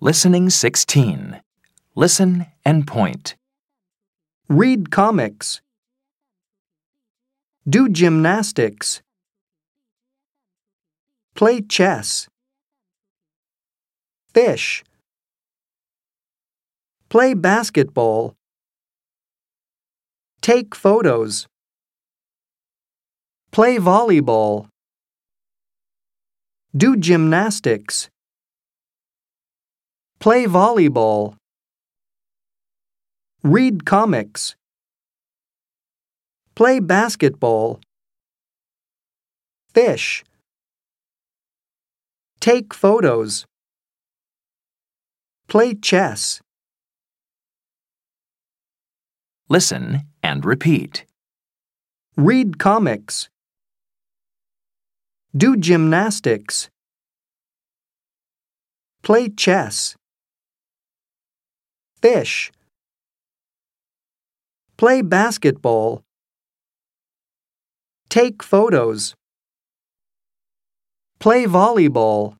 Listening 16. Listen and point. Read comics. Do gymnastics. Play chess. Fish. Play basketball. Take photos. Play volleyball. Do gymnastics. Play volleyball. Read comics. Play basketball. Fish. Take photos. Play chess. Listen and repeat. Read comics. Do gymnastics. Play chess. Fish. Play basketball. Take photos. Play volleyball.